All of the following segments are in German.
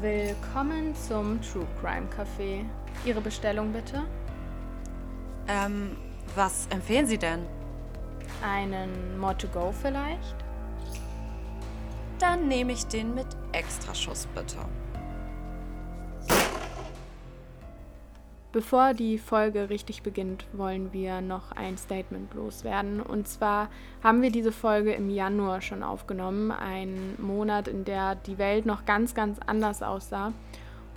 Willkommen zum True Crime Café. Ihre Bestellung bitte? Ähm, was empfehlen Sie denn? Einen More to Go vielleicht? Dann nehme ich den mit Extraschuss bitte. Bevor die Folge richtig beginnt, wollen wir noch ein Statement loswerden. Und zwar haben wir diese Folge im Januar schon aufgenommen, ein Monat, in der die Welt noch ganz, ganz anders aussah.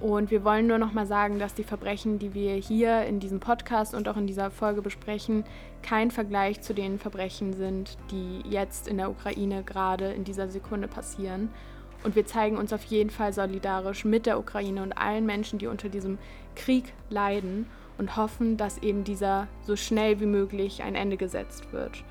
Und wir wollen nur noch mal sagen, dass die Verbrechen, die wir hier in diesem Podcast und auch in dieser Folge besprechen, kein Vergleich zu den Verbrechen sind, die jetzt in der Ukraine gerade in dieser Sekunde passieren. Und wir zeigen uns auf jeden Fall solidarisch mit der Ukraine und allen Menschen, die unter diesem Krieg leiden und hoffen, dass eben dieser so schnell wie möglich ein Ende gesetzt wird.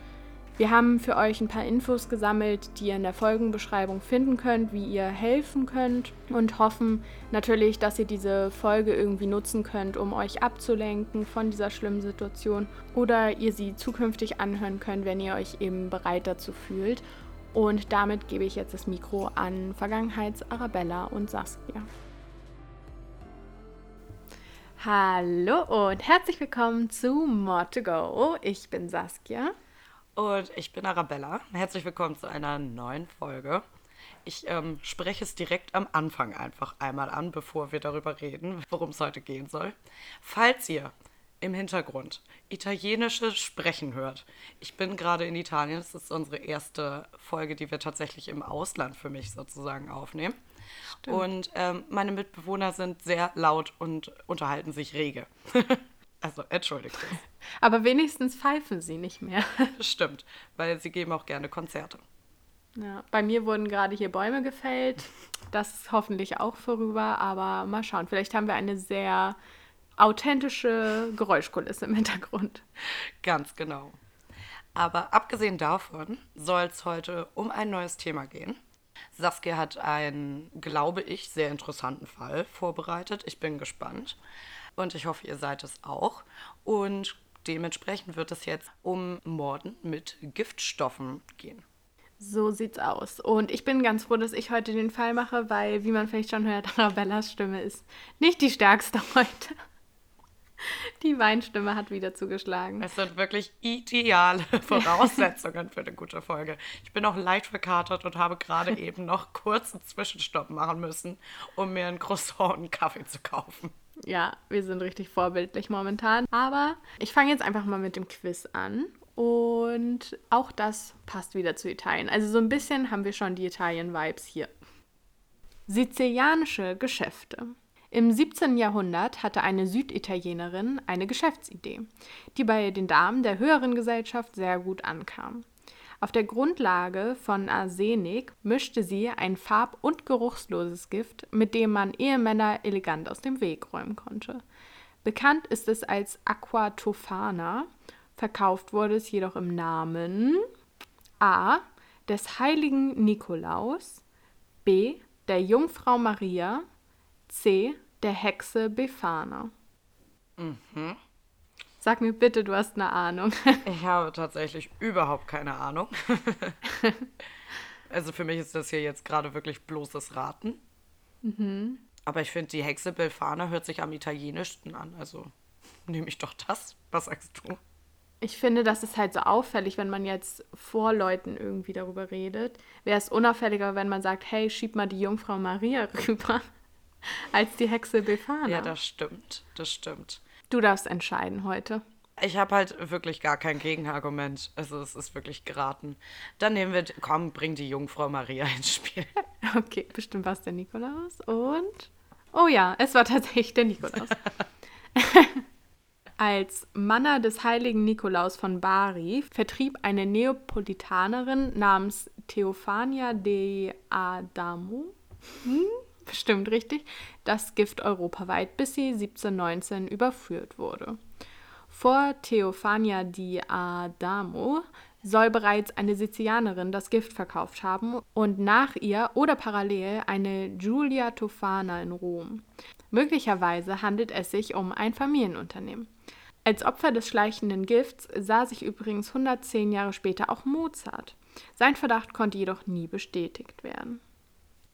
Wir haben für euch ein paar Infos gesammelt, die ihr in der Folgenbeschreibung finden könnt, wie ihr helfen könnt und hoffen natürlich, dass ihr diese Folge irgendwie nutzen könnt, um euch abzulenken von dieser schlimmen Situation oder ihr sie zukünftig anhören könnt, wenn ihr euch eben bereit dazu fühlt. Und damit gebe ich jetzt das Mikro an Vergangenheits-Arabella und Saskia. Hallo und herzlich willkommen zu More to Go. Ich bin Saskia. Und ich bin Arabella. Herzlich willkommen zu einer neuen Folge. Ich ähm, spreche es direkt am Anfang einfach einmal an, bevor wir darüber reden, worum es heute gehen soll. Falls ihr im Hintergrund italienisches Sprechen hört. Ich bin gerade in Italien. Das ist unsere erste Folge, die wir tatsächlich im Ausland für mich sozusagen aufnehmen. Stimmt. Und ähm, meine Mitbewohner sind sehr laut und unterhalten sich rege. also entschuldigt. Aber wenigstens pfeifen sie nicht mehr. Stimmt, weil sie geben auch gerne Konzerte. Ja, bei mir wurden gerade hier Bäume gefällt. Das ist hoffentlich auch vorüber, aber mal schauen. Vielleicht haben wir eine sehr authentische Geräuschkulisse im Hintergrund. Ganz genau. Aber abgesehen davon soll es heute um ein neues Thema gehen. Saskia hat einen, glaube ich, sehr interessanten Fall vorbereitet. Ich bin gespannt und ich hoffe, ihr seid es auch. Und dementsprechend wird es jetzt um Morden mit Giftstoffen gehen. So sieht's aus. Und ich bin ganz froh, dass ich heute den Fall mache, weil, wie man vielleicht schon hört, Arabellas Stimme ist nicht die stärkste heute. Die Weinstimme hat wieder zugeschlagen. Es sind wirklich ideale Voraussetzungen für eine gute Folge. Ich bin auch leicht verkatert und habe gerade eben noch kurz einen Zwischenstopp machen müssen, um mir ein Croissant und einen Kaffee zu kaufen. Ja, wir sind richtig vorbildlich momentan. Aber ich fange jetzt einfach mal mit dem Quiz an. Und auch das passt wieder zu Italien. Also so ein bisschen haben wir schon die Italien-Vibes hier. Sizilianische Geschäfte. Im 17. Jahrhundert hatte eine Süditalienerin eine Geschäftsidee, die bei den Damen der höheren Gesellschaft sehr gut ankam. Auf der Grundlage von Arsenik mischte sie ein farb- und geruchsloses Gift, mit dem man Ehemänner elegant aus dem Weg räumen konnte. Bekannt ist es als Aquatofana, verkauft wurde es jedoch im Namen A. des heiligen Nikolaus, B. der Jungfrau Maria, C. Der Hexe Befana. Mhm. Sag mir bitte, du hast eine Ahnung. Ich habe tatsächlich überhaupt keine Ahnung. also für mich ist das hier jetzt gerade wirklich bloßes Raten. Mhm. Aber ich finde, die Hexe Befana hört sich am italienischsten an. Also nehme ich doch das. Was sagst du? Ich finde, das ist halt so auffällig, wenn man jetzt vor Leuten irgendwie darüber redet. Wäre es unauffälliger, wenn man sagt, hey, schieb mal die Jungfrau Maria rüber als die Hexe Befana. Ja, das stimmt. Das stimmt. Du darfst entscheiden heute. Ich habe halt wirklich gar kein Gegenargument. Also es ist wirklich geraten. Dann nehmen wir, komm, bring die Jungfrau Maria ins Spiel. Okay, bestimmt war es der Nikolaus. Und, oh ja, es war tatsächlich der Nikolaus. Als Manner des heiligen Nikolaus von Bari vertrieb eine Neapolitanerin namens Theophania de Adamo hm? Bestimmt richtig, das Gift europaweit, bis sie 1719 überführt wurde. Vor Theophania di Adamo soll bereits eine Sizilianerin das Gift verkauft haben und nach ihr oder parallel eine Giulia Tofana in Rom. Möglicherweise handelt es sich um ein Familienunternehmen. Als Opfer des schleichenden Gifts sah sich übrigens 110 Jahre später auch Mozart. Sein Verdacht konnte jedoch nie bestätigt werden.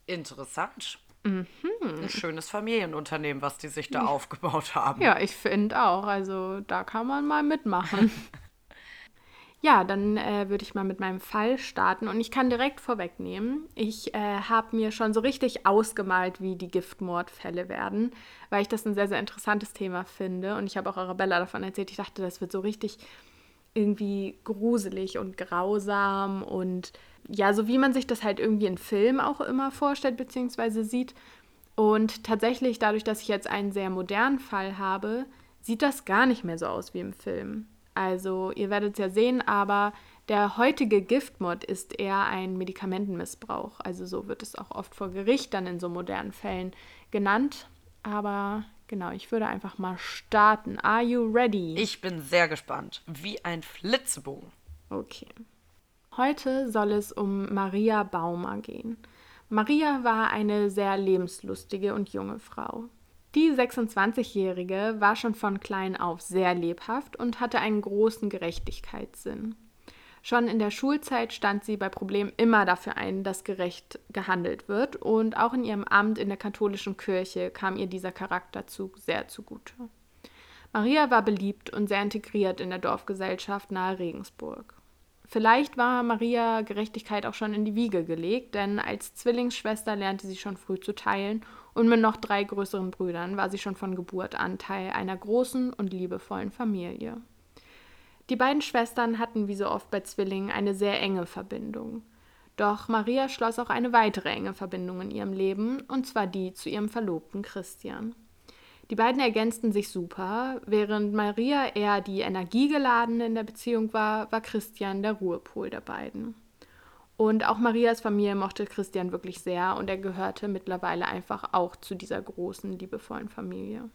Interessant. Mhm. Ein schönes Familienunternehmen, was die sich da aufgebaut haben. Ja, ich finde auch. Also da kann man mal mitmachen. ja, dann äh, würde ich mal mit meinem Fall starten und ich kann direkt vorwegnehmen, ich äh, habe mir schon so richtig ausgemalt, wie die Giftmordfälle werden, weil ich das ein sehr, sehr interessantes Thema finde und ich habe auch Arabella davon erzählt. Ich dachte, das wird so richtig irgendwie gruselig und grausam und ja, so wie man sich das halt irgendwie in Filmen auch immer vorstellt bzw. sieht. Und tatsächlich, dadurch, dass ich jetzt einen sehr modernen Fall habe, sieht das gar nicht mehr so aus wie im Film. Also, ihr werdet es ja sehen, aber der heutige Giftmord ist eher ein Medikamentenmissbrauch. Also, so wird es auch oft vor Gericht dann in so modernen Fällen genannt. Aber genau, ich würde einfach mal starten. Are you ready? Ich bin sehr gespannt. Wie ein Flitzebogen. Okay. Heute soll es um Maria Baumer gehen. Maria war eine sehr lebenslustige und junge Frau. Die 26-Jährige war schon von klein auf sehr lebhaft und hatte einen großen Gerechtigkeitssinn. Schon in der Schulzeit stand sie bei Problemen immer dafür ein, dass gerecht gehandelt wird, und auch in ihrem Amt in der katholischen Kirche kam ihr dieser Charakterzug sehr zugute. Maria war beliebt und sehr integriert in der Dorfgesellschaft nahe Regensburg. Vielleicht war Maria Gerechtigkeit auch schon in die Wiege gelegt, denn als Zwillingsschwester lernte sie schon früh zu teilen und mit noch drei größeren Brüdern war sie schon von Geburt an Teil einer großen und liebevollen Familie. Die beiden Schwestern hatten wie so oft bei Zwillingen eine sehr enge Verbindung. Doch Maria schloss auch eine weitere enge Verbindung in ihrem Leben, und zwar die zu ihrem Verlobten Christian. Die beiden ergänzten sich super. Während Maria eher die Energiegeladene in der Beziehung war, war Christian der Ruhepol der beiden. Und auch Marias Familie mochte Christian wirklich sehr und er gehörte mittlerweile einfach auch zu dieser großen, liebevollen Familie.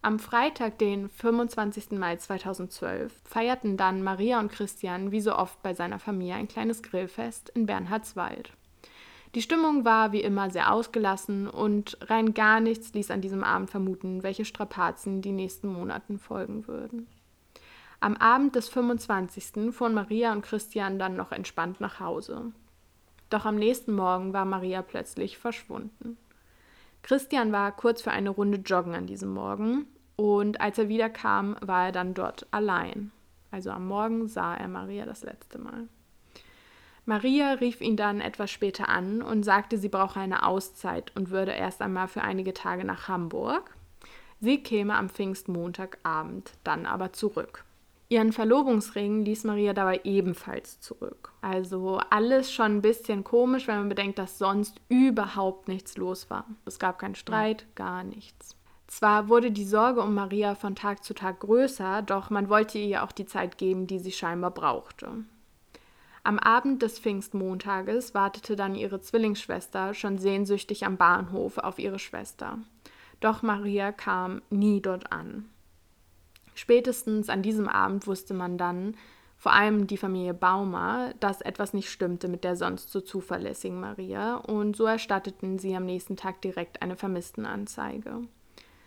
Am Freitag, den 25. Mai 2012, feierten dann Maria und Christian wie so oft bei seiner Familie ein kleines Grillfest in Bernhardswald. Die Stimmung war wie immer sehr ausgelassen und rein gar nichts ließ an diesem Abend vermuten, welche Strapazen die nächsten Monaten folgen würden. Am Abend des 25. fuhren Maria und Christian dann noch entspannt nach Hause. Doch am nächsten Morgen war Maria plötzlich verschwunden. Christian war kurz für eine Runde joggen an diesem Morgen und als er wiederkam, war er dann dort allein. Also am Morgen sah er Maria das letzte Mal. Maria rief ihn dann etwas später an und sagte, sie brauche eine Auszeit und würde erst einmal für einige Tage nach Hamburg. Sie käme am Pfingstmontagabend dann aber zurück. Ihren Verlobungsring ließ Maria dabei ebenfalls zurück. Also alles schon ein bisschen komisch, wenn man bedenkt, dass sonst überhaupt nichts los war. Es gab keinen Streit, gar nichts. Zwar wurde die Sorge um Maria von Tag zu Tag größer, doch man wollte ihr auch die Zeit geben, die sie scheinbar brauchte. Am Abend des Pfingstmontages wartete dann ihre Zwillingsschwester schon sehnsüchtig am Bahnhof auf ihre Schwester. Doch Maria kam nie dort an. Spätestens an diesem Abend wusste man dann, vor allem die Familie Baumer, dass etwas nicht stimmte mit der sonst so zuverlässigen Maria, und so erstatteten sie am nächsten Tag direkt eine Vermisstenanzeige.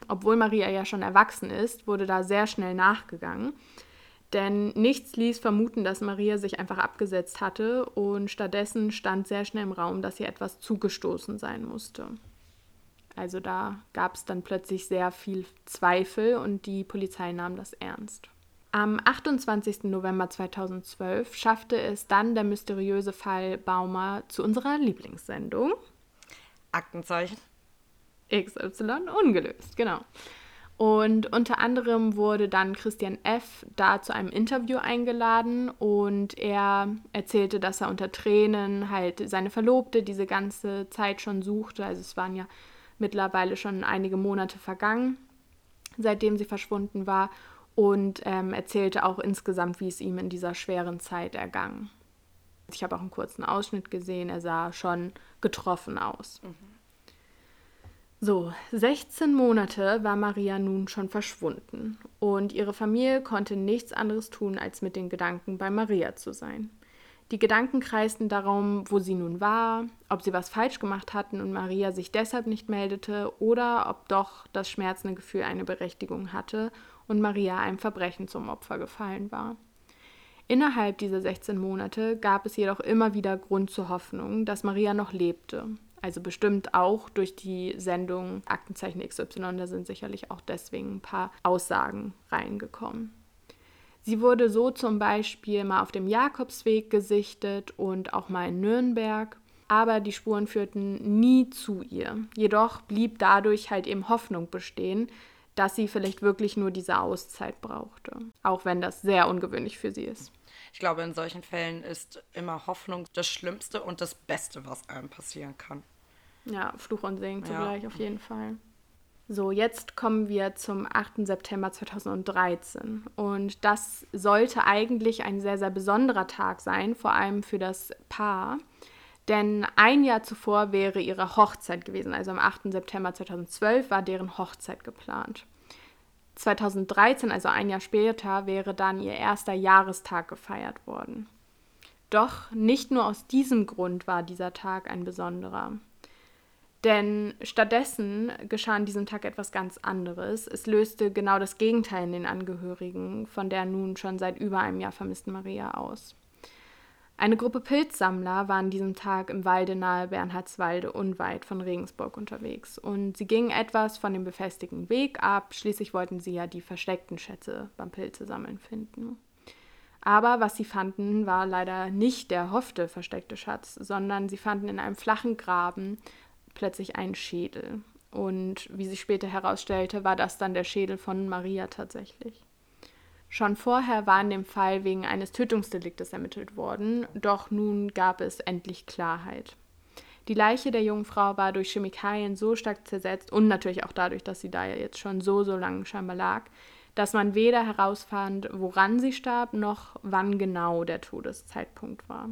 Obwohl Maria ja schon erwachsen ist, wurde da sehr schnell nachgegangen, denn nichts ließ vermuten, dass Maria sich einfach abgesetzt hatte und stattdessen stand sehr schnell im Raum, dass ihr etwas zugestoßen sein musste. Also da gab es dann plötzlich sehr viel Zweifel und die Polizei nahm das ernst. Am 28. November 2012 schaffte es dann der mysteriöse Fall Baumer zu unserer Lieblingssendung. Aktenzeichen. XY ungelöst, genau. Und unter anderem wurde dann Christian F. da zu einem Interview eingeladen und er erzählte, dass er unter Tränen halt seine Verlobte diese ganze Zeit schon suchte. Also es waren ja mittlerweile schon einige Monate vergangen, seitdem sie verschwunden war und ähm, erzählte auch insgesamt, wie es ihm in dieser schweren Zeit ergangen. Ich habe auch einen kurzen Ausschnitt gesehen, er sah schon getroffen aus. Mhm. So, 16 Monate war Maria nun schon verschwunden und ihre Familie konnte nichts anderes tun, als mit den Gedanken bei Maria zu sein. Die Gedanken kreisten darum, wo sie nun war, ob sie was falsch gemacht hatten und Maria sich deshalb nicht meldete oder ob doch das schmerzende Gefühl eine Berechtigung hatte und Maria einem Verbrechen zum Opfer gefallen war. Innerhalb dieser 16 Monate gab es jedoch immer wieder Grund zur Hoffnung, dass Maria noch lebte Also bestimmt auch durch die Sendung Aktenzeichen XY, da sind sicherlich auch deswegen ein paar Aussagen reingekommen. Sie wurde so zum Beispiel mal auf dem Jakobsweg gesichtet und auch mal in Nürnberg, aber die Spuren führten nie zu ihr. Jedoch blieb dadurch halt eben Hoffnung bestehen, dass sie vielleicht wirklich nur diese Auszeit brauchte, auch wenn das sehr ungewöhnlich für sie ist. Ich glaube, in solchen Fällen ist immer Hoffnung das Schlimmste und das Beste, was einem passieren kann. Ja, Fluch und Segen zugleich ja. auf jeden Fall. So, jetzt kommen wir zum 8. September 2013. Und das sollte eigentlich ein sehr, sehr besonderer Tag sein, vor allem für das Paar. Denn ein Jahr zuvor wäre ihre Hochzeit gewesen. Also am 8. September 2012 war deren Hochzeit geplant. 2013, also ein Jahr später, wäre dann ihr erster Jahrestag gefeiert worden. Doch nicht nur aus diesem Grund war dieser Tag ein besonderer. Denn stattdessen geschah an diesem Tag etwas ganz anderes. Es löste genau das Gegenteil in den Angehörigen von der nun schon seit über einem Jahr vermissten Maria aus. Eine Gruppe Pilzsammler war an diesem Tag im Walde nahe Bernhardswalde unweit von Regensburg unterwegs und sie gingen etwas von dem befestigten Weg ab. Schließlich wollten sie ja die versteckten Schätze beim Pilzesammeln finden. Aber was sie fanden, war leider nicht der hoffte versteckte Schatz, sondern sie fanden in einem flachen Graben plötzlich einen Schädel. Und wie sich später herausstellte, war das dann der Schädel von Maria tatsächlich. Schon vorher war in dem Fall wegen eines Tötungsdeliktes ermittelt worden, doch nun gab es endlich Klarheit. Die Leiche der jungen Frau war durch Chemikalien so stark zersetzt und natürlich auch dadurch, dass sie da ja jetzt schon so, so lange scheinbar lag, dass man weder herausfand, woran sie starb, noch wann genau der Todeszeitpunkt war.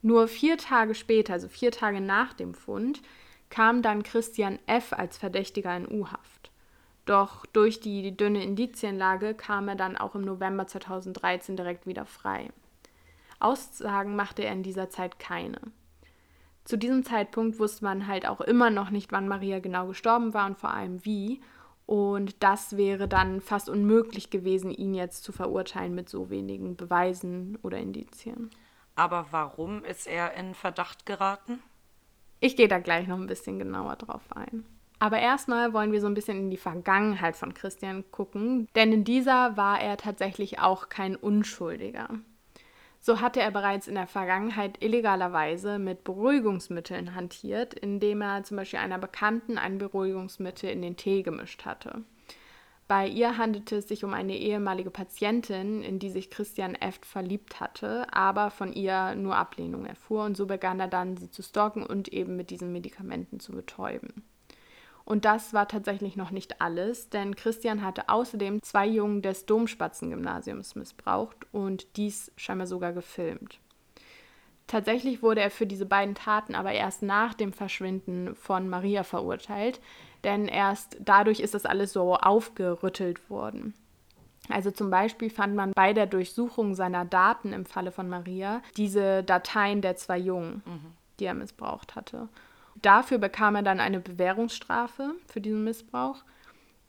Nur vier Tage später, also vier Tage nach dem Fund, kam dann Christian F. als Verdächtiger in U-Haft. Doch durch die dünne Indizienlage kam er dann auch im November 2013 direkt wieder frei. Aussagen machte er in dieser Zeit keine. Zu diesem Zeitpunkt wusste man halt auch immer noch nicht, wann Maria genau gestorben war und vor allem wie. Und das wäre dann fast unmöglich gewesen, ihn jetzt zu verurteilen mit so wenigen Beweisen oder Indizien. Aber warum ist er in Verdacht geraten? Ich gehe da gleich noch ein bisschen genauer drauf ein. Aber erstmal wollen wir so ein bisschen in die Vergangenheit von Christian gucken, denn in dieser war er tatsächlich auch kein Unschuldiger. So hatte er bereits in der Vergangenheit illegalerweise mit Beruhigungsmitteln hantiert, indem er zum Beispiel einer Bekannten ein Beruhigungsmittel in den Tee gemischt hatte. Bei ihr handelte es sich um eine ehemalige Patientin, in die sich Christian F. verliebt hatte, aber von ihr nur Ablehnung erfuhr und so begann er dann, sie zu stalken und eben mit diesen Medikamenten zu betäuben. Und das war tatsächlich noch nicht alles, denn Christian hatte außerdem zwei Jungen des Domspatzengymnasiums missbraucht und dies scheinbar sogar gefilmt. Tatsächlich wurde er für diese beiden Taten aber erst nach dem Verschwinden von Maria verurteilt, denn erst dadurch ist das alles so aufgerüttelt worden. Also zum Beispiel fand man bei der Durchsuchung seiner Daten im Falle von Maria diese Dateien der zwei Jungen, mhm. die er missbraucht hatte. Dafür bekam er dann eine Bewährungsstrafe für diesen Missbrauch.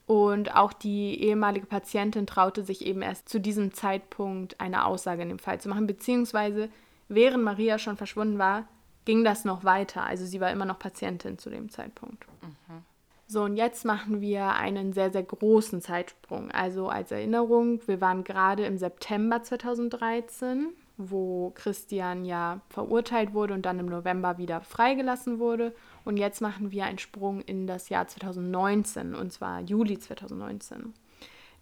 Und auch die ehemalige Patientin traute sich eben erst zu diesem Zeitpunkt eine Aussage in dem Fall zu machen, beziehungsweise während Maria schon verschwunden war, ging das noch weiter. Also sie war immer noch Patientin zu dem Zeitpunkt. Mhm. So, und jetzt machen wir einen sehr, sehr großen Zeitsprung. Also als Erinnerung, wir waren gerade im September 2013, wo Christian ja verurteilt wurde und dann im November wieder freigelassen wurde. Und jetzt machen wir einen Sprung in das Jahr 2019, und zwar Juli 2019.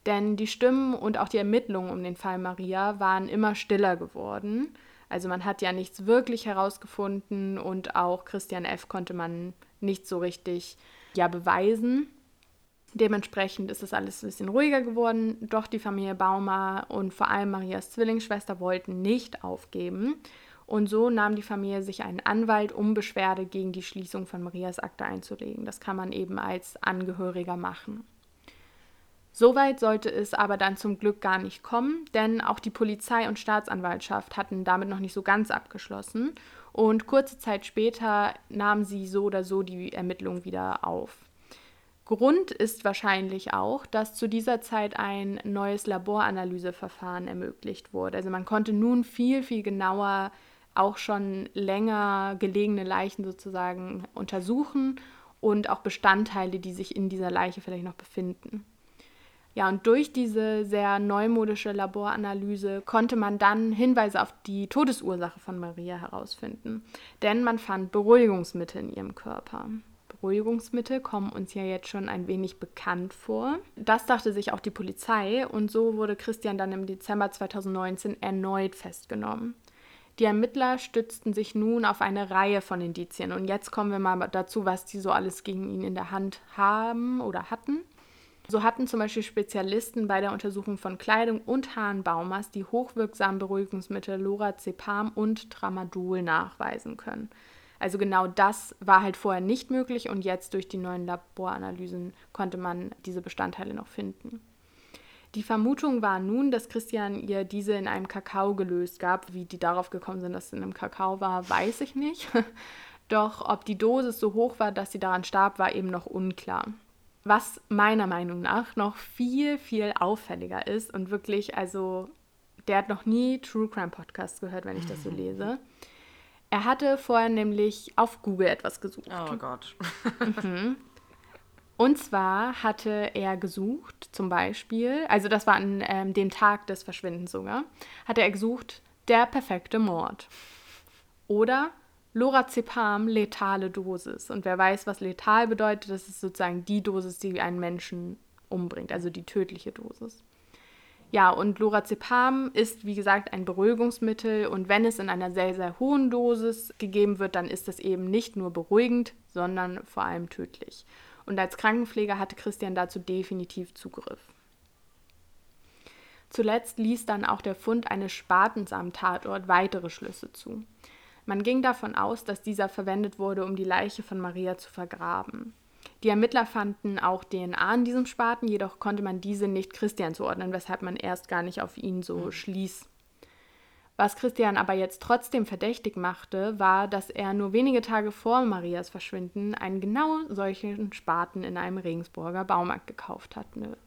Denn die Stimmen und auch die Ermittlungen um den Fall Maria waren immer stiller geworden. Also man hat ja nichts wirklich herausgefunden und auch Christian F. konnte man nicht so richtig ja beweisen. Dementsprechend ist das alles ein bisschen ruhiger geworden. Doch die Familie Baumer und vor allem Marias Zwillingsschwester wollten nicht aufgeben. Und so nahm die Familie sich einen Anwalt, um Beschwerde gegen die Schließung von Marias Akte einzulegen. Das kann man eben als Angehöriger machen. Soweit sollte es aber dann zum Glück gar nicht kommen, denn auch die Polizei und Staatsanwaltschaft hatten damit noch nicht so ganz abgeschlossen und kurze Zeit später nahmen sie so oder so die Ermittlungen wieder auf. Grund ist wahrscheinlich auch, dass zu dieser Zeit ein neues Laboranalyseverfahren ermöglicht wurde. Also man konnte nun viel, viel genauer auch schon länger gelegene Leichen sozusagen untersuchen und auch Bestandteile, die sich in dieser Leiche vielleicht noch befinden. Ja, und durch diese sehr neumodische Laboranalyse konnte man dann Hinweise auf die Todesursache von Maria herausfinden. Denn man fand Beruhigungsmittel in ihrem Körper. Beruhigungsmittel kommen uns ja jetzt schon ein wenig bekannt vor. Das dachte sich auch die Polizei und so wurde Christian dann im Dezember 2019 erneut festgenommen. Die Ermittler stützten sich nun auf eine Reihe von Indizien und jetzt kommen wir mal dazu, was die so alles gegen ihn in der Hand haben oder hatten. So hatten zum Beispiel Spezialisten bei der Untersuchung von Kleidung und Haaren Baumers die hochwirksamen Beruhigungsmittel Lorazepam und Tramadol nachweisen können. Also genau das war halt vorher nicht möglich und jetzt durch die neuen Laboranalysen konnte man diese Bestandteile noch finden. Die Vermutung war nun, dass Christian ihr diese in einem Kakao gelöst gab. Wie die darauf gekommen sind, dass es in einem Kakao war, weiß ich nicht. Doch ob die Dosis so hoch war, dass sie daran starb, war eben noch unklar. Was meiner Meinung nach noch viel, viel auffälliger ist und wirklich, also der hat noch nie True Crime Podcasts gehört, wenn ich das so lese. Er hatte vorher nämlich auf Google etwas gesucht. Oh Gott. mhm. Und zwar hatte er gesucht, zum Beispiel, also das war an ähm, dem Tag des Verschwindens sogar, hatte er gesucht, der perfekte Mord. Oder Lorazepam letale Dosis. Und wer weiß, was letal bedeutet, das ist sozusagen die Dosis, die einen Menschen umbringt, also die tödliche Dosis. Ja, und Lorazepam ist, wie gesagt, ein Beruhigungsmittel und wenn es in einer sehr, sehr hohen Dosis gegeben wird, dann ist das eben nicht nur beruhigend, sondern vor allem tödlich. Und als Krankenpfleger hatte Christian dazu definitiv Zugriff. Zuletzt ließ dann auch der Fund eines Spatens am Tatort weitere Schlüsse zu. Man ging davon aus, dass dieser verwendet wurde, um die Leiche von Maria zu vergraben. Die Ermittler fanden auch DNA in diesem Spaten, jedoch konnte man diese nicht Christian zuordnen, weshalb man erst gar nicht auf ihn so mhm. schließ. Was Christian aber jetzt trotzdem verdächtig machte, war, dass er nur wenige Tage vor Marias Verschwinden einen genau solchen Spaten in einem Regensburger Baumarkt gekauft hatte.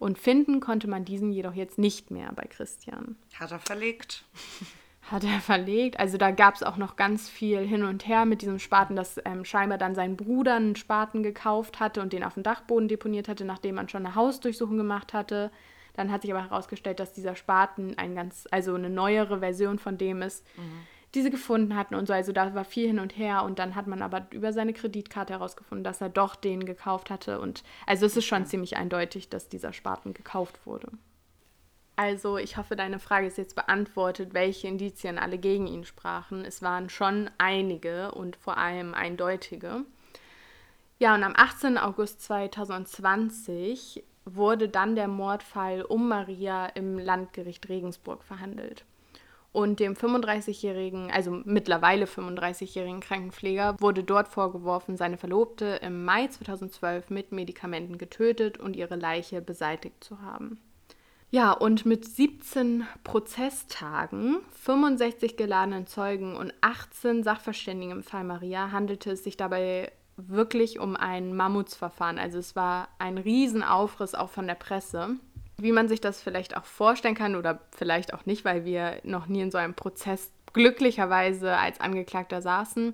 Und finden konnte man diesen jedoch jetzt nicht mehr bei Christian. Hat er verlegt. hat er verlegt. Also da gab es auch noch ganz viel hin und her mit diesem Spaten, dass ähm, scheinbar dann sein Bruder einen Spaten gekauft hatte und den auf dem Dachboden deponiert hatte, nachdem man schon eine Hausdurchsuchung gemacht hatte. Dann hat sich aber herausgestellt, dass dieser Spaten ein ganz, also eine neuere Version von dem ist, mhm. die sie gefunden hatten und so. Also da war viel hin und her und dann hat man aber über seine Kreditkarte herausgefunden, dass er doch den gekauft hatte. Und also es ist schon ziemlich eindeutig, dass dieser Spaten gekauft wurde. Also ich hoffe, deine Frage ist jetzt beantwortet, welche Indizien alle gegen ihn sprachen. Es waren schon einige und vor allem eindeutige. Ja, und am 18. August 2020 wurde dann der Mordfall um Maria im Landgericht Regensburg verhandelt. Und dem 35-jährigen, also mittlerweile 35-jährigen Krankenpfleger wurde dort vorgeworfen, seine Verlobte im Mai 2012 mit Medikamenten getötet und ihre Leiche beseitigt zu haben. Ja, und mit 17 Prozesstagen, 65 geladenen Zeugen und 18 Sachverständigen im Fall Maria handelte es sich dabei wirklich um ein Mammutsverfahren. Also es war ein Riesenaufriss auch von der Presse. Wie man sich das vielleicht auch vorstellen kann oder vielleicht auch nicht, weil wir noch nie in so einem Prozess glücklicherweise als Angeklagter saßen,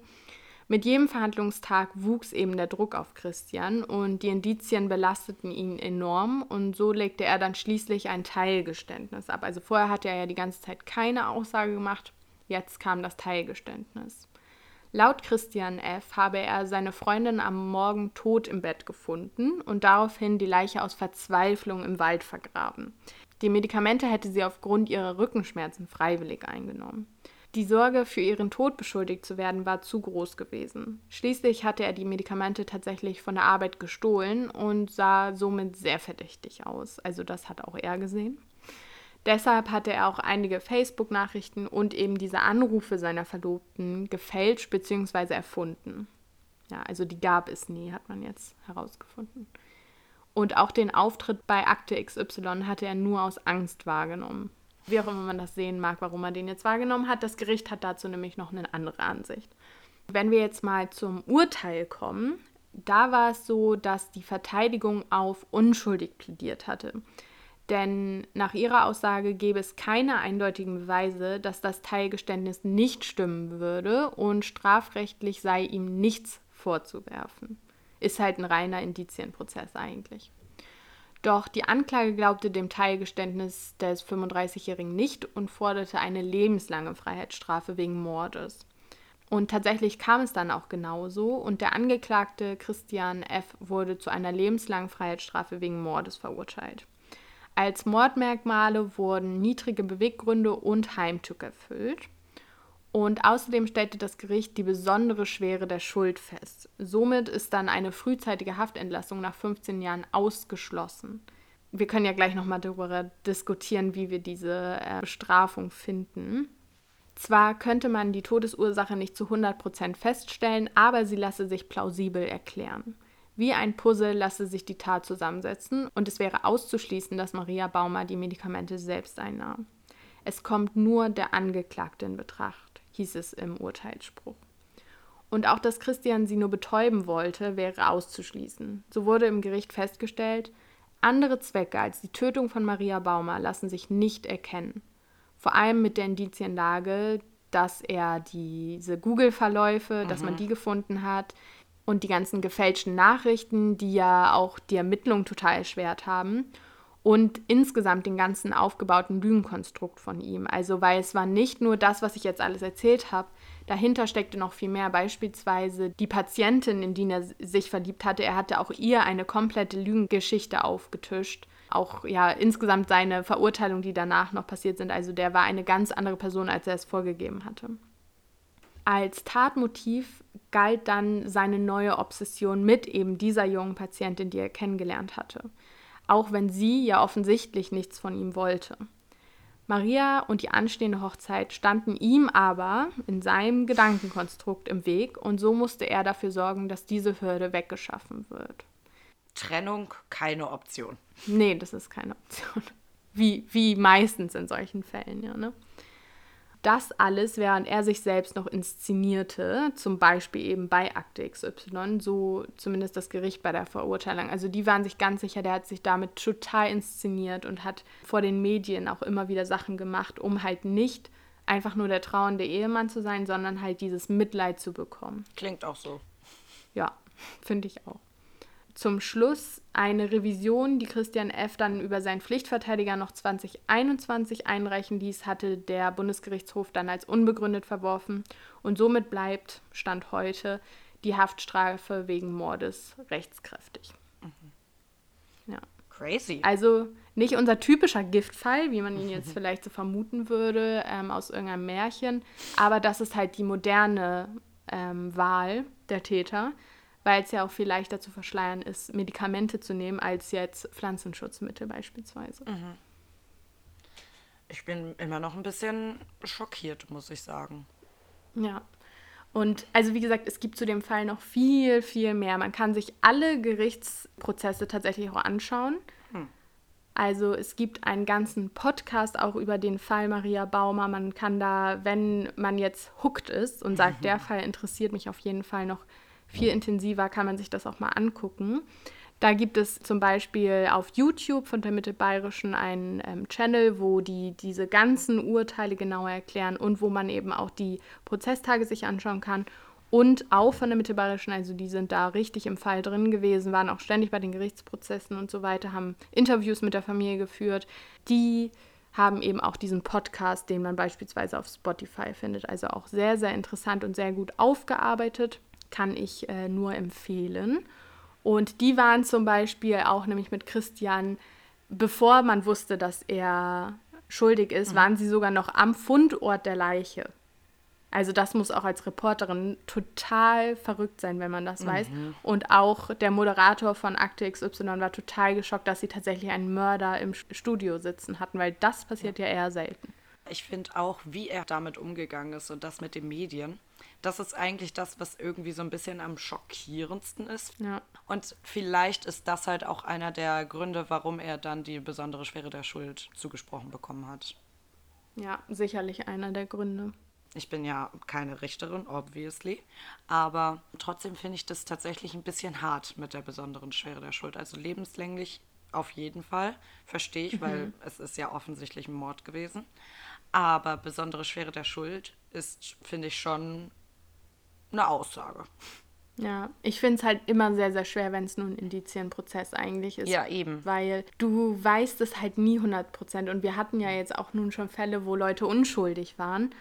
mit jedem Verhandlungstag wuchs eben der Druck auf Christian und die Indizien belasteten ihn enorm und so legte er dann schließlich ein Teilgeständnis ab. Also vorher hatte er ja die ganze Zeit keine Aussage gemacht, jetzt kam das Teilgeständnis. Laut Christian F. habe er seine Freundin am Morgen tot im Bett gefunden und daraufhin die Leiche aus Verzweiflung im Wald vergraben. Die Medikamente hätte sie aufgrund ihrer Rückenschmerzen freiwillig eingenommen. Die Sorge, für ihren Tod beschuldigt zu werden, war zu groß gewesen. Schließlich hatte er die Medikamente tatsächlich von der Arbeit gestohlen und sah somit sehr verdächtig aus. Also das hat auch er gesehen. Deshalb hatte er auch einige Facebook-Nachrichten und eben diese Anrufe seiner Verlobten gefälscht bzw. erfunden. Ja, also die gab es nie, hat man jetzt herausgefunden. Und auch den Auftritt bei Akte XY hatte er nur aus Angst wahrgenommen wie auch immer man das sehen mag, warum man den jetzt wahrgenommen hat. Das Gericht hat dazu nämlich noch eine andere Ansicht. Wenn wir jetzt mal zum Urteil kommen, da war es so, dass die Verteidigung auf unschuldig plädiert hatte. Denn nach ihrer Aussage gäbe es keine eindeutigen Beweise, dass das Teilgeständnis nicht stimmen würde und strafrechtlich sei ihm nichts vorzuwerfen. Ist halt ein reiner Indizienprozess eigentlich. Doch die Anklage glaubte dem Teilgeständnis des 35-Jährigen nicht und forderte eine lebenslange Freiheitsstrafe wegen Mordes. Und tatsächlich kam es dann auch genauso und der Angeklagte Christian F. wurde zu einer lebenslangen Freiheitsstrafe wegen Mordes verurteilt. Als Mordmerkmale wurden niedrige Beweggründe und Heimtück erfüllt. Und außerdem stellte das Gericht die besondere Schwere der Schuld fest. Somit ist dann eine frühzeitige Haftentlassung nach 15 Jahren ausgeschlossen. Wir können ja gleich nochmal darüber diskutieren, wie wir diese äh, Bestrafung finden. Zwar könnte man die Todesursache nicht zu 100% feststellen, aber sie lasse sich plausibel erklären. Wie ein Puzzle lasse sich die Tat zusammensetzen und es wäre auszuschließen, dass Maria Baumer die Medikamente selbst einnahm. Es kommt nur der Angeklagte in Betracht, hieß es im Urteilsspruch. Und auch, dass Christian sie nur betäuben wollte, wäre auszuschließen. So wurde im Gericht festgestellt, andere Zwecke als die Tötung von Maria Baumer lassen sich nicht erkennen. Vor allem mit der Indizienlage, dass er diese Google-Verläufe, mhm. dass man mhm. die gefunden hat und die ganzen gefälschten Nachrichten, die ja auch die Ermittlung total erschwert haben und insgesamt den ganzen aufgebauten Lügenkonstrukt von ihm. Also, weil es war nicht nur das, was ich jetzt alles erzählt habe, dahinter steckte noch viel mehr. Beispielsweise die Patientin, in die er sich verliebt hatte, er hatte auch ihr eine komplette Lügengeschichte aufgetischt auch ja insgesamt seine Verurteilung, die danach noch passiert sind. Also der war eine ganz andere Person, als er es vorgegeben hatte. Als Tatmotiv galt dann seine neue Obsession mit eben dieser jungen Patientin, die er kennengelernt hatte. Auch wenn sie ja offensichtlich nichts von ihm wollte. Maria und die anstehende Hochzeit standen ihm aber in seinem Gedankenkonstrukt im Weg und so musste er dafür sorgen, dass diese Hürde weggeschaffen wird. Trennung keine Option. Nee, das ist keine Option. Wie, wie meistens in solchen Fällen, ja, ne? Das alles, während er sich selbst noch inszenierte, zum Beispiel eben bei Akte XY, so zumindest das Gericht bei der Verurteilung. Also die waren sich ganz sicher, der hat sich damit total inszeniert und hat vor den Medien auch immer wieder Sachen gemacht, um halt nicht einfach nur der trauernde Ehemann zu sein, sondern halt dieses Mitleid zu bekommen. Klingt auch so. Ja, finde ich auch zum Schluss eine Revision, die Christian F. dann über seinen Pflichtverteidiger noch 2021 einreichen ließ, hatte der Bundesgerichtshof dann als unbegründet verworfen und somit bleibt, Stand heute, die Haftstrafe wegen Mordes rechtskräftig. Mhm. Ja. Crazy. Also nicht unser typischer Giftfall, wie man ihn jetzt vielleicht so vermuten würde, ähm, aus irgendeinem Märchen, aber das ist halt die moderne ähm, Wahl der Täter weil es ja auch viel leichter zu verschleiern ist, Medikamente zu nehmen, als jetzt Pflanzenschutzmittel beispielsweise. Mhm. Ich bin immer noch ein bisschen schockiert, muss ich sagen. Ja. Und also wie gesagt, es gibt zu dem Fall noch viel, viel mehr. Man kann sich alle Gerichtsprozesse tatsächlich auch anschauen. Hm. Also es gibt einen ganzen Podcast auch über den Fall Maria Baumer. Man kann da, wenn man jetzt hooked ist und sagt, mhm. der Fall interessiert mich auf jeden Fall noch, viel intensiver kann man sich das auch mal angucken. Da gibt es zum Beispiel auf YouTube von der Mittelbayerischen einen ähm, Channel, wo die diese ganzen Urteile genauer erklären und wo man eben auch die Prozesstage sich anschauen kann. Und auch von der Mittelbayerischen, also die sind da richtig im Fall drin gewesen, waren auch ständig bei den Gerichtsprozessen und so weiter, haben Interviews mit der Familie geführt. Die haben eben auch diesen Podcast, den man beispielsweise auf Spotify findet. Also auch sehr, sehr interessant und sehr gut aufgearbeitet kann ich äh, nur empfehlen. Und die waren zum Beispiel auch nämlich mit Christian, bevor man wusste, dass er schuldig ist, mhm. waren sie sogar noch am Fundort der Leiche. Also das muss auch als Reporterin total verrückt sein, wenn man das mhm. weiß. Und auch der Moderator von Akte XY war total geschockt, dass sie tatsächlich einen Mörder im Studio sitzen hatten, weil das passiert ja, ja eher selten. Ich finde auch, wie er damit umgegangen ist und das mit den Medien das ist eigentlich das, was irgendwie so ein bisschen am schockierendsten ist. Ja. Und vielleicht ist das halt auch einer der Gründe, warum er dann die besondere Schwere der Schuld zugesprochen bekommen hat. Ja, sicherlich einer der Gründe. Ich bin ja keine Richterin, obviously. Aber trotzdem finde ich das tatsächlich ein bisschen hart mit der besonderen Schwere der Schuld. Also lebenslänglich auf jeden Fall. Verstehe ich, mhm. weil es ist ja offensichtlich ein Mord gewesen. Aber besondere Schwere der Schuld ist, finde ich, schon eine Aussage. Ja, ich finde es halt immer sehr, sehr schwer, wenn es nur ein Indizienprozess eigentlich ist. Ja, eben. Weil du weißt es halt nie 100 Prozent. Und wir hatten ja jetzt auch nun schon Fälle, wo Leute unschuldig waren.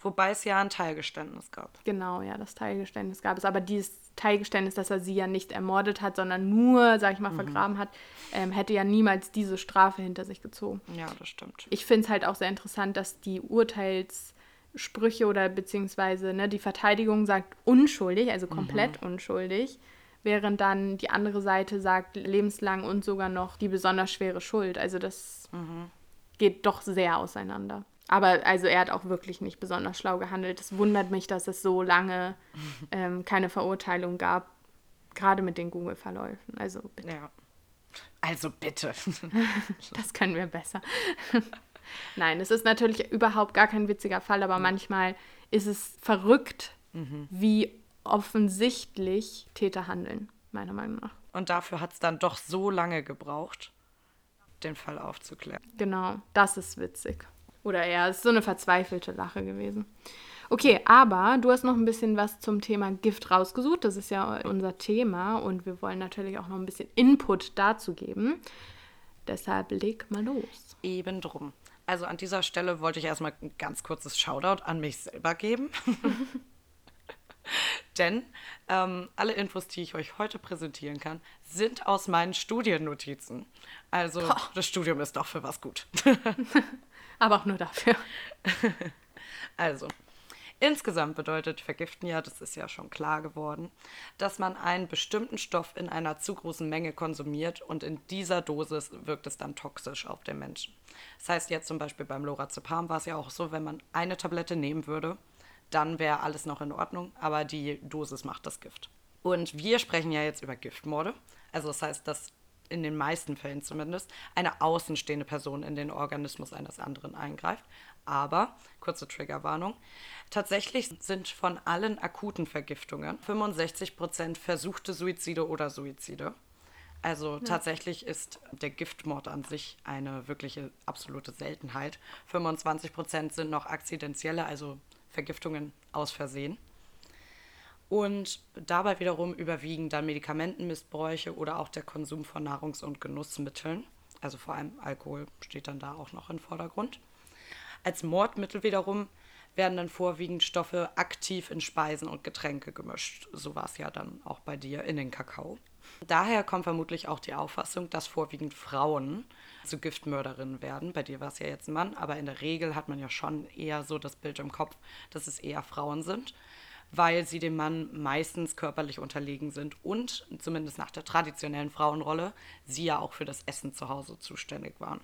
Wobei es ja ein Teilgeständnis gab. Genau, ja, das Teilgeständnis gab es. Aber dieses Teilgeständnis, dass er sie ja nicht ermordet hat, sondern nur, sag ich mal, mhm. vergraben hat, ähm, hätte ja niemals diese Strafe hinter sich gezogen. Ja, das stimmt. Ich finde es halt auch sehr interessant, dass die Urteilssprüche oder beziehungsweise ne, die Verteidigung sagt unschuldig, also komplett mhm. unschuldig, während dann die andere Seite sagt lebenslang und sogar noch die besonders schwere Schuld. Also das mhm. geht doch sehr auseinander. Aber also er hat auch wirklich nicht besonders schlau gehandelt. Es wundert mich, dass es so lange ähm, keine Verurteilung gab, gerade mit den Google-Verläufen. Also bitte. Ja. Also bitte. das können wir besser. Nein, es ist natürlich überhaupt gar kein witziger Fall, aber manchmal ist es verrückt, mhm. wie offensichtlich Täter handeln, meiner Meinung nach. Und dafür hat es dann doch so lange gebraucht, den Fall aufzuklären. Genau, das ist witzig. Oder eher, es ist so eine verzweifelte Lache gewesen. Okay, aber du hast noch ein bisschen was zum Thema Gift rausgesucht. Das ist ja unser Thema und wir wollen natürlich auch noch ein bisschen Input dazu geben. Deshalb leg mal los. Eben drum. Also an dieser Stelle wollte ich erstmal ein ganz kurzes Shoutout an mich selber geben. Denn ähm, alle Infos, die ich euch heute präsentieren kann, sind aus meinen Studiennotizen. Also Boah. das Studium ist doch für was gut. aber auch nur dafür. also, insgesamt bedeutet Vergiften ja, das ist ja schon klar geworden, dass man einen bestimmten Stoff in einer zu großen Menge konsumiert und in dieser Dosis wirkt es dann toxisch auf den Menschen. Das heißt, jetzt zum Beispiel beim Lorazepam war es ja auch so, wenn man eine Tablette nehmen würde, dann wäre alles noch in Ordnung, aber die Dosis macht das Gift. Und wir sprechen ja jetzt über Giftmorde. Also das heißt, dass in den meisten Fällen zumindest, eine außenstehende Person in den Organismus eines anderen eingreift. Aber, kurze Triggerwarnung, tatsächlich sind von allen akuten Vergiftungen 65 Prozent versuchte Suizide oder Suizide. Also ja. tatsächlich ist der Giftmord an sich eine wirkliche absolute Seltenheit. 25 Prozent sind noch akzidentielle, also Vergiftungen aus Versehen. Und dabei wiederum überwiegen dann Medikamentenmissbräuche oder auch der Konsum von Nahrungs- und Genussmitteln. Also vor allem Alkohol steht dann da auch noch im Vordergrund. Als Mordmittel wiederum werden dann vorwiegend Stoffe aktiv in Speisen und Getränke gemischt. So war es ja dann auch bei dir in den Kakao. Daher kommt vermutlich auch die Auffassung, dass vorwiegend Frauen zu Giftmörderinnen werden. Bei dir war es ja jetzt ein Mann, aber in der Regel hat man ja schon eher so das Bild im Kopf, dass es eher Frauen sind weil sie dem Mann meistens körperlich unterlegen sind und zumindest nach der traditionellen Frauenrolle sie ja auch für das Essen zu Hause zuständig waren.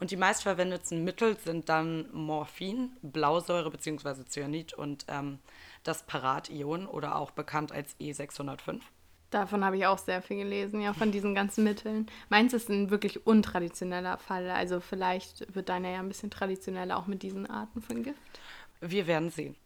Und die meistverwendeten Mittel sind dann Morphin, Blausäure bzw. Cyanid und ähm, das Paration oder auch bekannt als E605. Davon habe ich auch sehr viel gelesen, ja, von diesen ganzen Mitteln. Meins ist ein wirklich untraditioneller Fall. Also vielleicht wird deiner ja ein bisschen traditioneller auch mit diesen Arten von Gift. Wir werden sehen.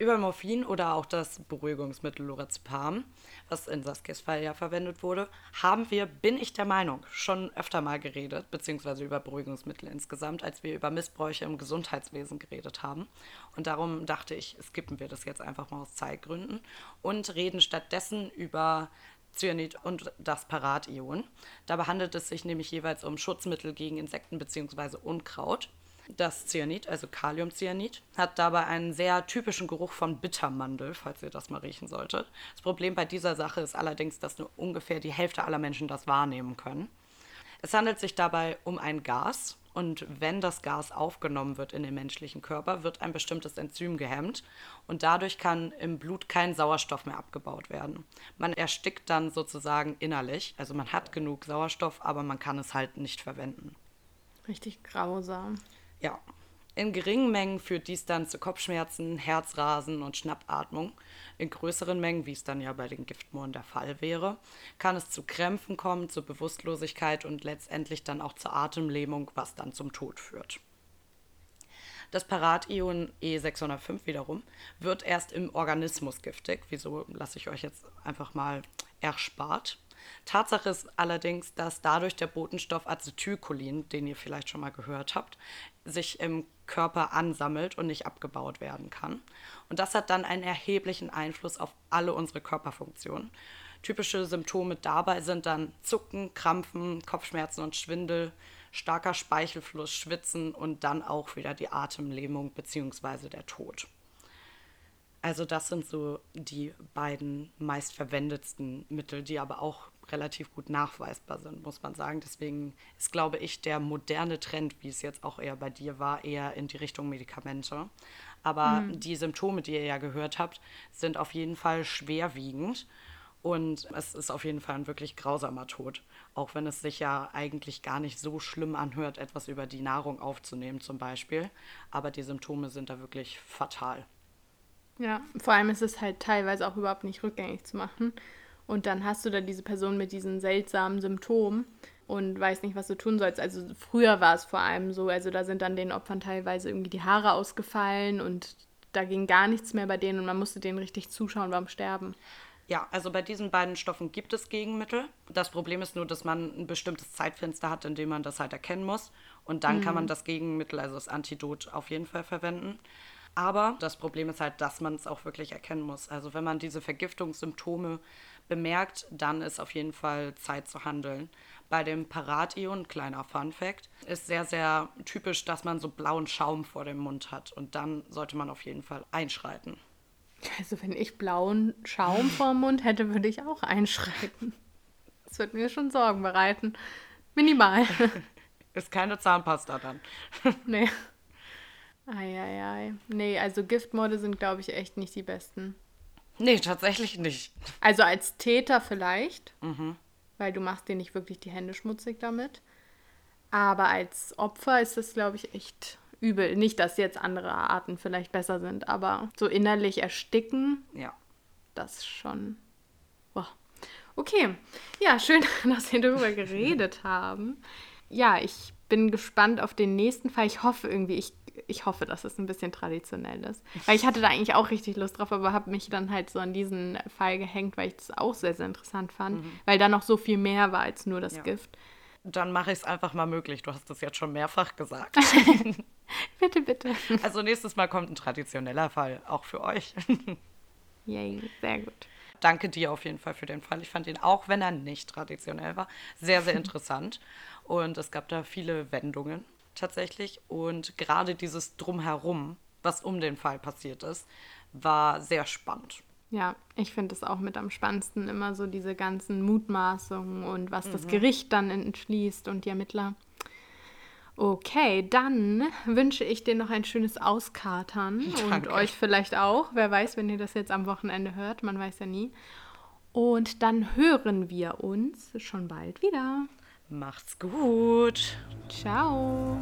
Über Morphin oder auch das Beruhigungsmittel Lorazepam, was in Saskias Fall ja verwendet wurde, haben wir, bin ich der Meinung, schon öfter mal geredet, beziehungsweise über Beruhigungsmittel insgesamt, als wir über Missbräuche im Gesundheitswesen geredet haben. Und darum dachte ich, skippen wir das jetzt einfach mal aus Zeitgründen und reden stattdessen über Cyanid und das Paration. Dabei handelt es sich nämlich jeweils um Schutzmittel gegen Insekten bzw. Unkraut. Das Cyanid, also Kaliumcyanid, hat dabei einen sehr typischen Geruch von Bittermandel, falls ihr das mal riechen solltet. Das Problem bei dieser Sache ist allerdings, dass nur ungefähr die Hälfte aller Menschen das wahrnehmen können. Es handelt sich dabei um ein Gas und wenn das Gas aufgenommen wird in den menschlichen Körper, wird ein bestimmtes Enzym gehemmt und dadurch kann im Blut kein Sauerstoff mehr abgebaut werden. Man erstickt dann sozusagen innerlich, also man hat genug Sauerstoff, aber man kann es halt nicht verwenden. Richtig grausam. Ja. In geringen Mengen führt dies dann zu Kopfschmerzen, Herzrasen und Schnappatmung. In größeren Mengen, wie es dann ja bei den Giftmohren der Fall wäre, kann es zu Krämpfen kommen, zur Bewusstlosigkeit und letztendlich dann auch zur Atemlähmung, was dann zum Tod führt. Das Paration E605 wiederum wird erst im Organismus giftig. Wieso lasse ich euch jetzt einfach mal erspart. Tatsache ist allerdings, dass dadurch der Botenstoff Acetylcholin, den ihr vielleicht schon mal gehört habt, sich im Körper ansammelt und nicht abgebaut werden kann. Und das hat dann einen erheblichen Einfluss auf alle unsere Körperfunktionen. Typische Symptome dabei sind dann Zucken, Krampfen, Kopfschmerzen und Schwindel, starker Speichelfluss, Schwitzen und dann auch wieder die Atemlähmung bzw. der Tod. Also das sind so die beiden meistverwendetsten Mittel, die aber auch relativ gut nachweisbar sind, muss man sagen. Deswegen ist, glaube ich, der moderne Trend, wie es jetzt auch eher bei dir war, eher in die Richtung Medikamente. Aber mhm. die Symptome, die ihr ja gehört habt, sind auf jeden Fall schwerwiegend. Und es ist auf jeden Fall ein wirklich grausamer Tod. Auch wenn es sich ja eigentlich gar nicht so schlimm anhört, etwas über die Nahrung aufzunehmen zum Beispiel. Aber die Symptome sind da wirklich fatal. Ja, vor allem ist es halt teilweise auch überhaupt nicht rückgängig zu machen. Und dann hast du da diese Person mit diesen seltsamen Symptomen und weißt nicht, was du tun sollst. Also früher war es vor allem so, also da sind dann den Opfern teilweise irgendwie die Haare ausgefallen und da ging gar nichts mehr bei denen und man musste denen richtig zuschauen beim Sterben. Ja, also bei diesen beiden Stoffen gibt es Gegenmittel. Das Problem ist nur, dass man ein bestimmtes Zeitfenster hat, in dem man das halt erkennen muss. Und dann mhm. kann man das Gegenmittel, also das Antidot, auf jeden Fall verwenden. Aber das Problem ist halt, dass man es auch wirklich erkennen muss. Also wenn man diese Vergiftungssymptome bemerkt, dann ist auf jeden Fall Zeit zu handeln. Bei dem Paradion, kleiner Fun Fact, ist sehr, sehr typisch, dass man so blauen Schaum vor dem Mund hat. Und dann sollte man auf jeden Fall einschreiten. Also wenn ich blauen Schaum vor dem Mund hätte, würde ich auch einschreiten. Das würde mir schon Sorgen bereiten. Minimal. Ist keine Zahnpasta dann. Nee. Eieiei. Nee, also Giftmorde sind, glaube ich, echt nicht die besten. Nee, tatsächlich nicht. Also als Täter vielleicht, mhm. weil du machst dir nicht wirklich die Hände schmutzig damit. Aber als Opfer ist das, glaube ich, echt übel. Nicht, dass jetzt andere Arten vielleicht besser sind, aber so innerlich ersticken, ja. das schon. Boah. Okay, ja, schön, dass wir darüber geredet haben. Ja, ich bin gespannt auf den nächsten Fall. Ich hoffe irgendwie, ich ich hoffe, dass es ein bisschen traditionell ist. Weil ich hatte da eigentlich auch richtig Lust drauf, aber habe mich dann halt so an diesen Fall gehängt, weil ich das auch sehr, sehr interessant fand, mhm. weil da noch so viel mehr war als nur das ja. Gift. Dann mache ich es einfach mal möglich. Du hast das jetzt schon mehrfach gesagt. bitte, bitte. Also nächstes Mal kommt ein traditioneller Fall, auch für euch. Yay, sehr gut. Danke dir auf jeden Fall für den Fall. Ich fand ihn, auch wenn er nicht traditionell war, sehr, sehr interessant. Und es gab da viele Wendungen tatsächlich. Und gerade dieses Drumherum, was um den Fall passiert ist, war sehr spannend. Ja, ich finde es auch mit am spannendsten immer so diese ganzen Mutmaßungen und was mhm. das Gericht dann entschließt und die Ermittler. Okay, dann wünsche ich dir noch ein schönes Auskatern Danke. und euch vielleicht auch. Wer weiß, wenn ihr das jetzt am Wochenende hört, man weiß ja nie. Und dann hören wir uns schon bald wieder. Macht's gut. Ciao.